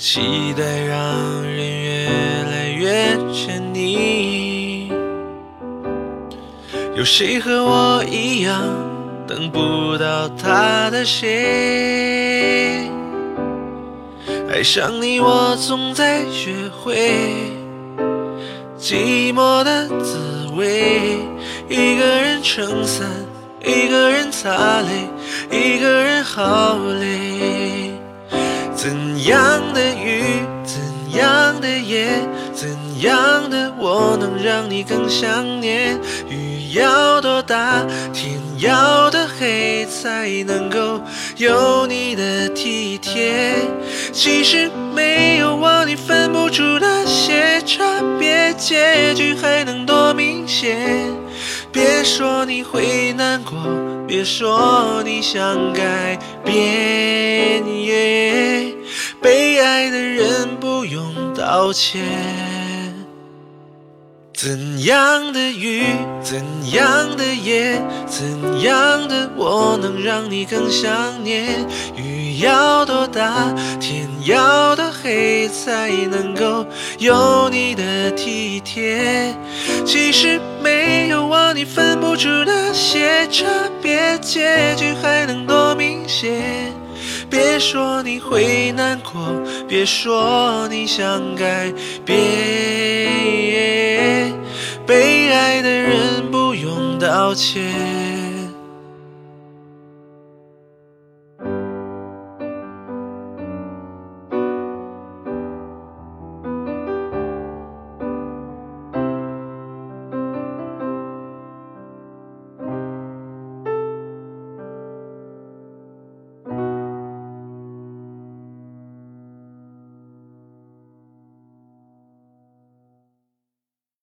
期待让人越来越沉溺。有谁和我一样等不到他的谁？爱上你，我总在学会寂寞的滋味。一个人撑伞，一个人擦泪，一个人好累。怎，夜，怎样的我能让你更想念？雨要多大，天要多黑，才能够有你的体贴？其实没有我，你分不出那些差别，结局还能多明显？别说你会难过，别说你想改变。被爱的人不用道歉。怎样的雨，怎样的夜，怎样的我能让你更想念？雨要多大，天要多黑，才能够有你的体贴？其实没有我，你分不出那些差别，结局还能多明显？别说你会难过，别说你想改变。被爱的人不用道歉。